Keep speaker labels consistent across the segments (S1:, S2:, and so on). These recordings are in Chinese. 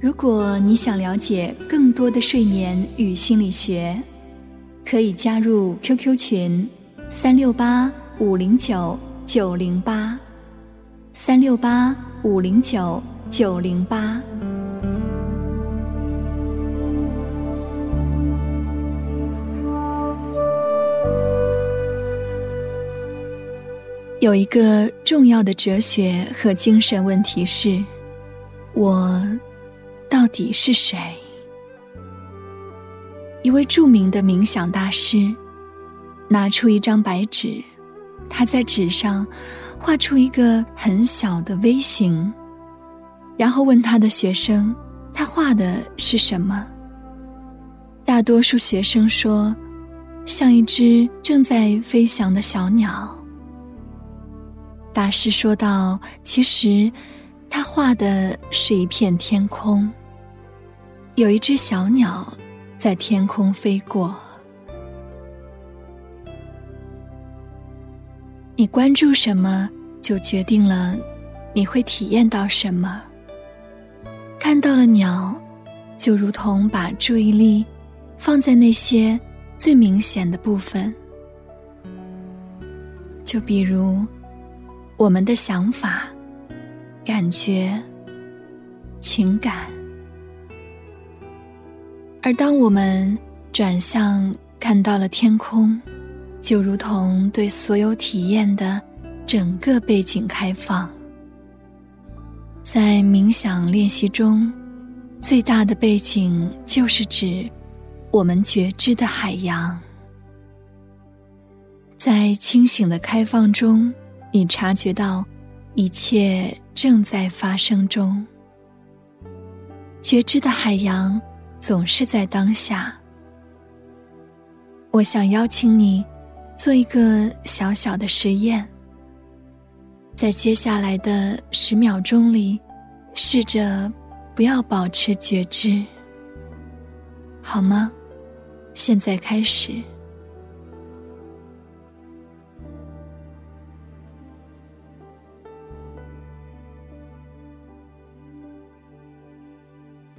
S1: 如果你想了解更多的睡眠与心理学，可以加入 QQ 群：三六八五零九九零八，三六八五零九九零八。有一个重要的哲学和精神问题是：我到底是谁？一位著名的冥想大师拿出一张白纸，他在纸上画出一个很小的 V 形，然后问他的学生：“他画的是什么？”大多数学生说：“像一只正在飞翔的小鸟。”大师说道：“其实，他画的是一片天空。有一只小鸟在天空飞过。你关注什么，就决定了你会体验到什么。看到了鸟，就如同把注意力放在那些最明显的部分，就比如。”我们的想法、感觉、情感，而当我们转向看到了天空，就如同对所有体验的整个背景开放。在冥想练习中，最大的背景就是指我们觉知的海洋。在清醒的开放中。你察觉到一切正在发生中，觉知的海洋总是在当下。我想邀请你做一个小小的实验，在接下来的十秒钟里，试着不要保持觉知，好吗？现在开始。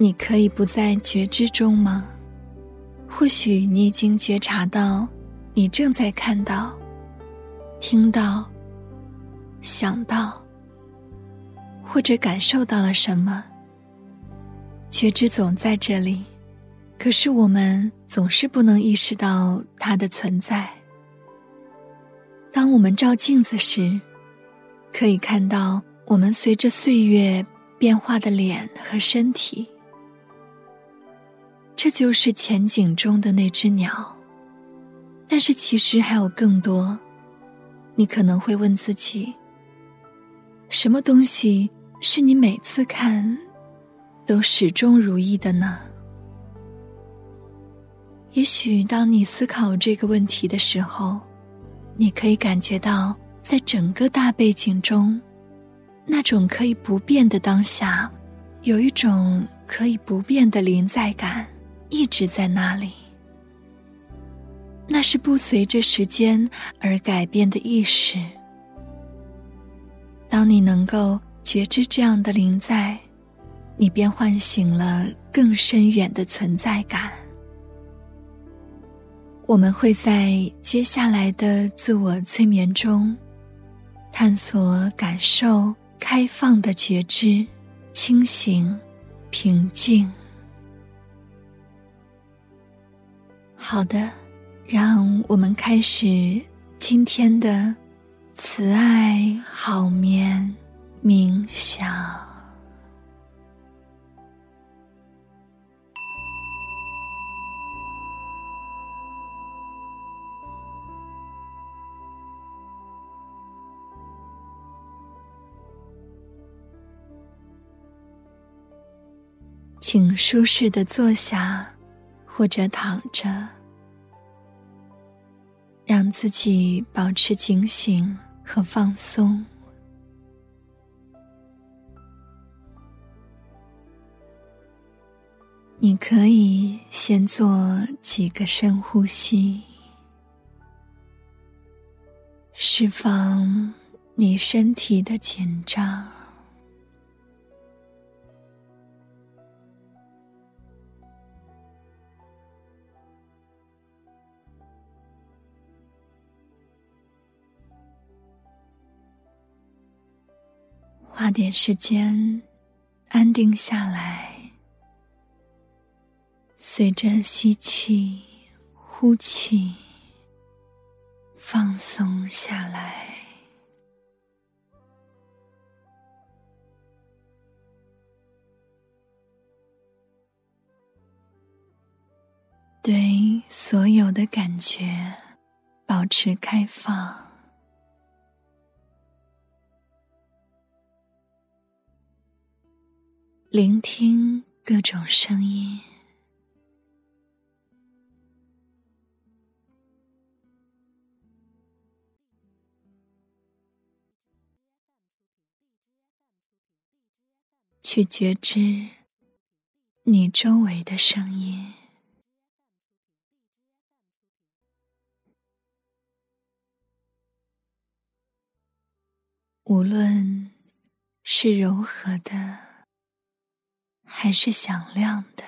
S1: 你可以不在觉知中吗？或许你已经觉察到，你正在看到、听到、想到，或者感受到了什么。觉知总在这里，可是我们总是不能意识到它的存在。当我们照镜子时，可以看到我们随着岁月变化的脸和身体。这就是前景中的那只鸟，但是其实还有更多。你可能会问自己：什么东西是你每次看都始终如一的呢？也许当你思考这个问题的时候，你可以感觉到，在整个大背景中，那种可以不变的当下，有一种可以不变的临在感。一直在那里，那是不随着时间而改变的意识。当你能够觉知这样的临在，你便唤醒了更深远的存在感。我们会在接下来的自我催眠中，探索、感受开放的觉知、清醒、平静。好的，让我们开始今天的慈爱好眠冥想。请舒适的坐下，或者躺着，让自己保持警醒和放松。你可以先做几个深呼吸，释放你身体的紧张。花点时间，安定下来。随着吸气、呼气，放松下来。对所有的感觉保持开放，聆听各种声音。去觉知你周围的声音，无论是柔和的，还是响亮的。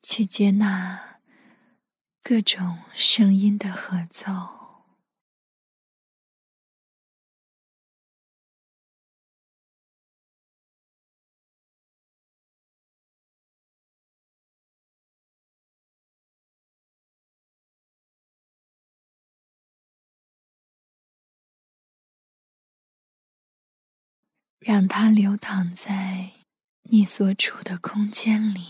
S1: 去接纳各种声音的合奏，让它流淌在你所处的空间里。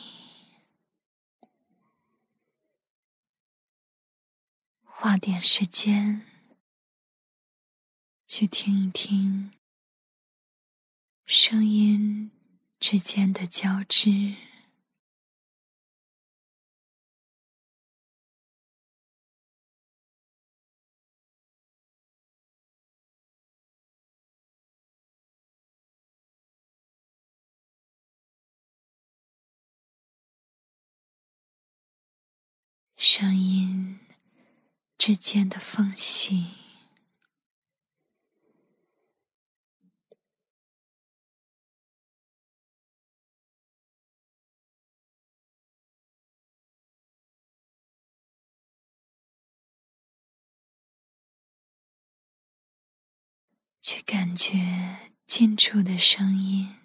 S1: 花点时间去听一听声音之间的交织，声音。之间的缝隙，去感觉近处的声音。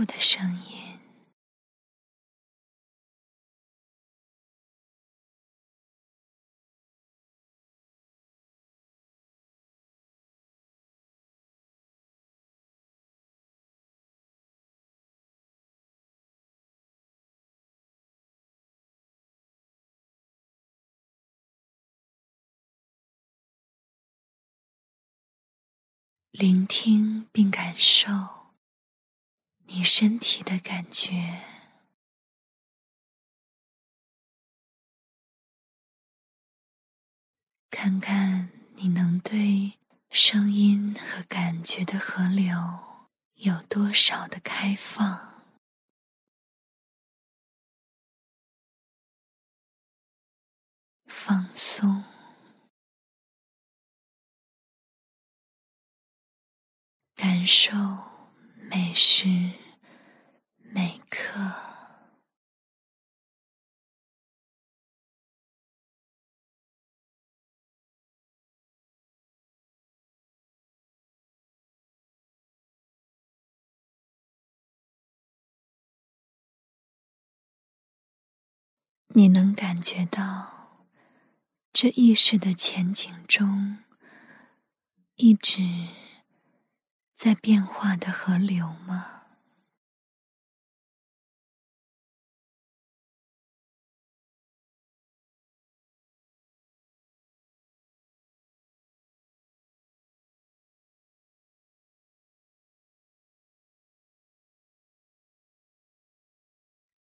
S1: 远处的声音，聆听并感受。你身体的感觉，看看你能对声音和感觉的河流有多少的开放、放松、感受每时每刻你能感觉到这意识的前景中一直在变化的河流吗？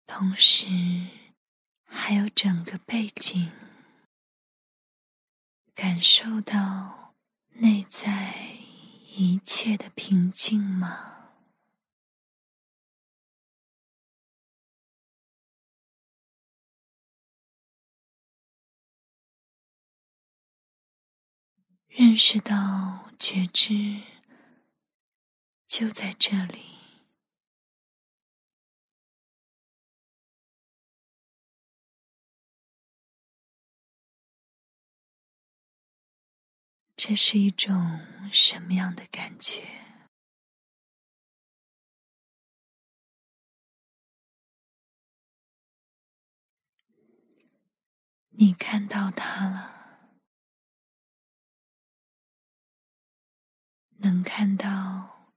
S1: 同时，还有整个背景，感受到内在一切的平静吗？认识到觉知就在这里。这是一种什么样的感觉？你看到它了？能看到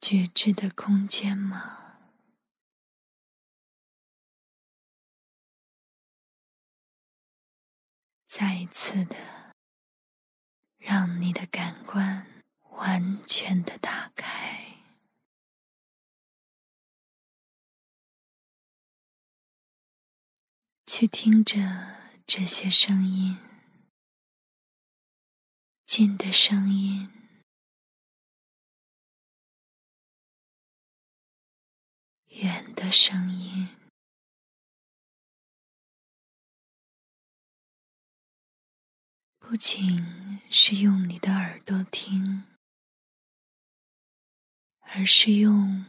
S1: 觉知的空间吗？再一次的。让你的感官完全的打开，去听着这些声音，近的声音，远的声音。不仅是用你的耳朵听，而是用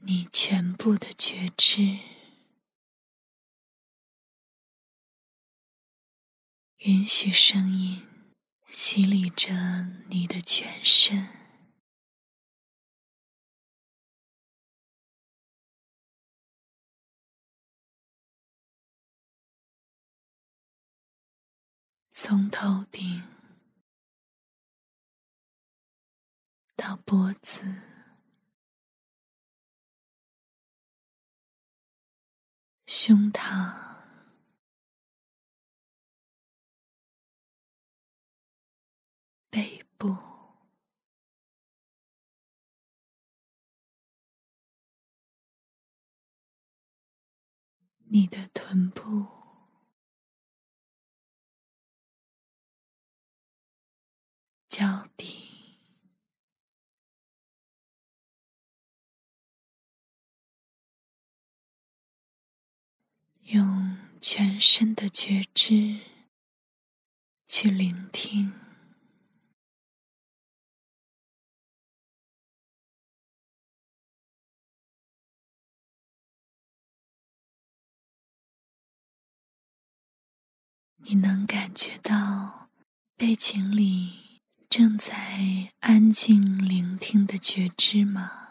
S1: 你全部的觉知，允许声音洗礼着你的全身，从头顶。到脖子、胸膛、背部、你的臀部、全身的觉知去聆听，你能感觉到背景里正在安静聆听的觉知吗？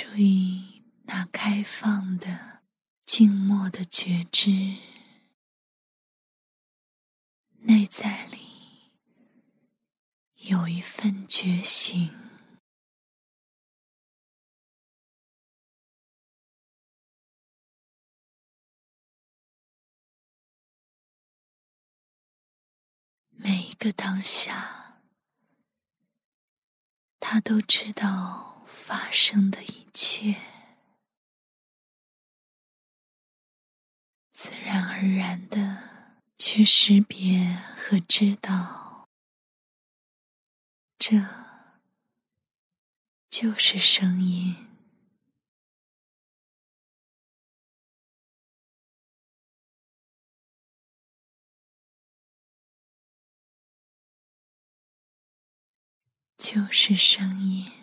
S1: 注意那开放的、静默的觉知，内在里有一份觉醒。每一个当下，他都知道。发生的一切，自然而然的去识别和知道，这就是声音，就是声音。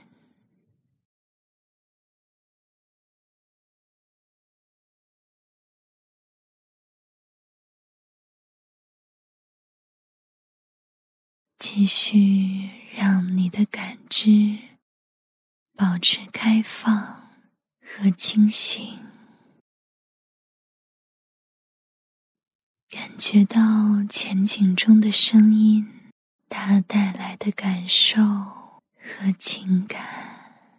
S1: 继续让你的感知保持开放和清醒，感觉到前景中的声音，它带来的感受和情感，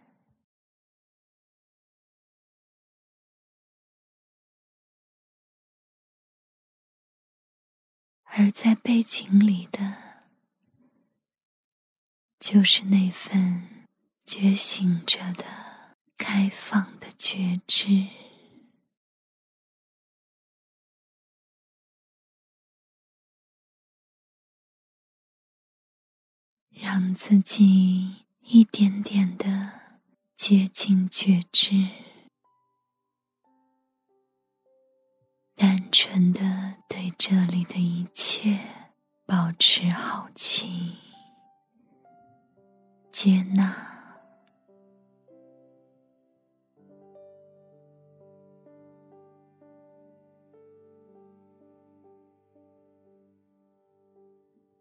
S1: 而在背景里的，就是那份。觉醒着的、开放的觉知，让自己一点点的接近觉知，单纯的对这里的一切保持好奇、接纳。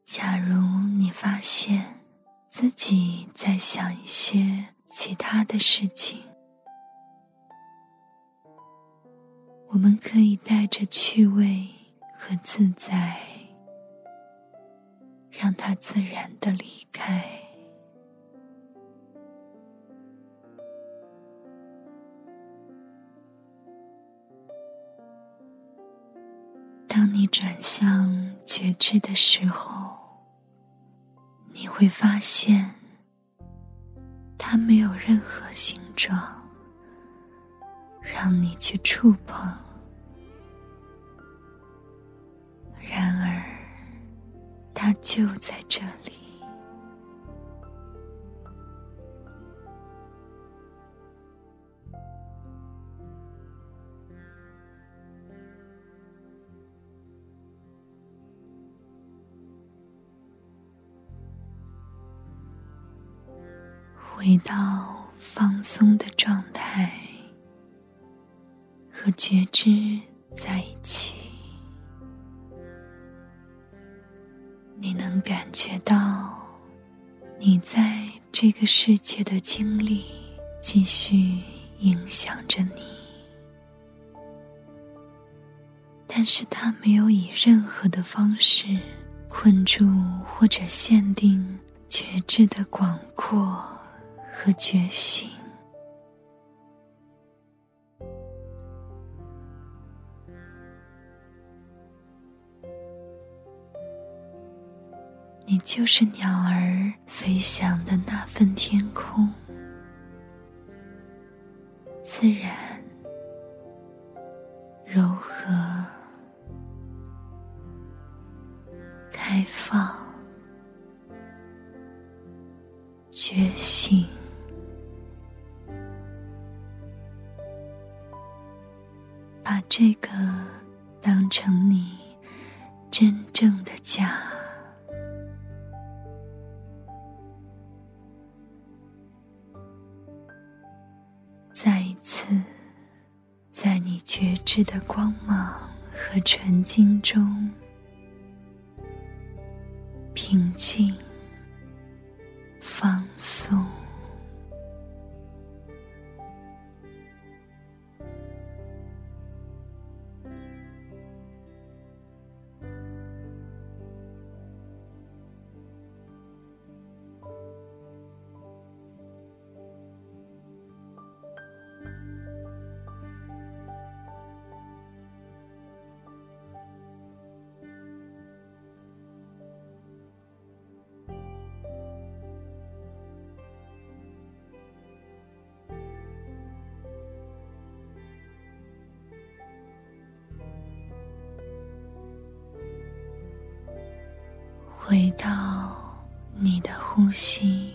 S1: 假如你发现自己在想一些其他的事情，我们可以带着趣味和自在，让它自然的离开。你转向觉知的时候。你会发现，它没有任何形状，让你去触碰。然而，它就在这里。觉知在一起，你能感觉到你在这个世界的经历继续影响着你，但是它没有以任何的方式困住或者限定觉知的广阔。和觉醒，你就是鸟儿飞翔的那份天空，自然、柔和、开放、觉醒。把这个当成你真正的家，再一次在你觉知的光芒和纯净中平静、回到你的呼吸。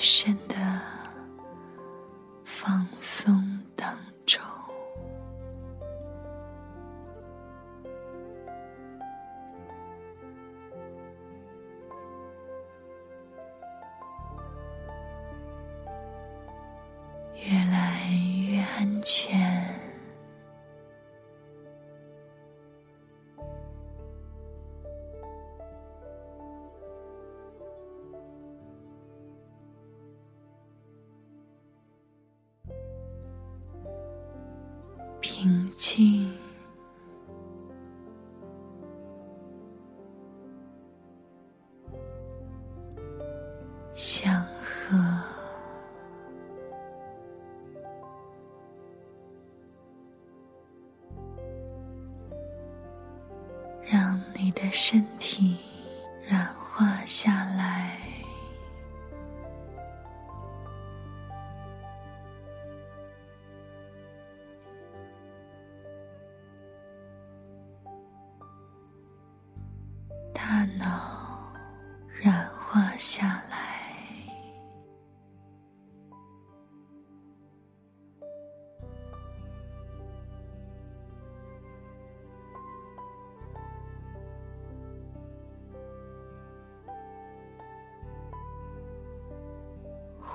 S1: 来静，祥和。让你的身体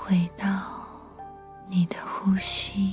S1: 回到你的呼吸。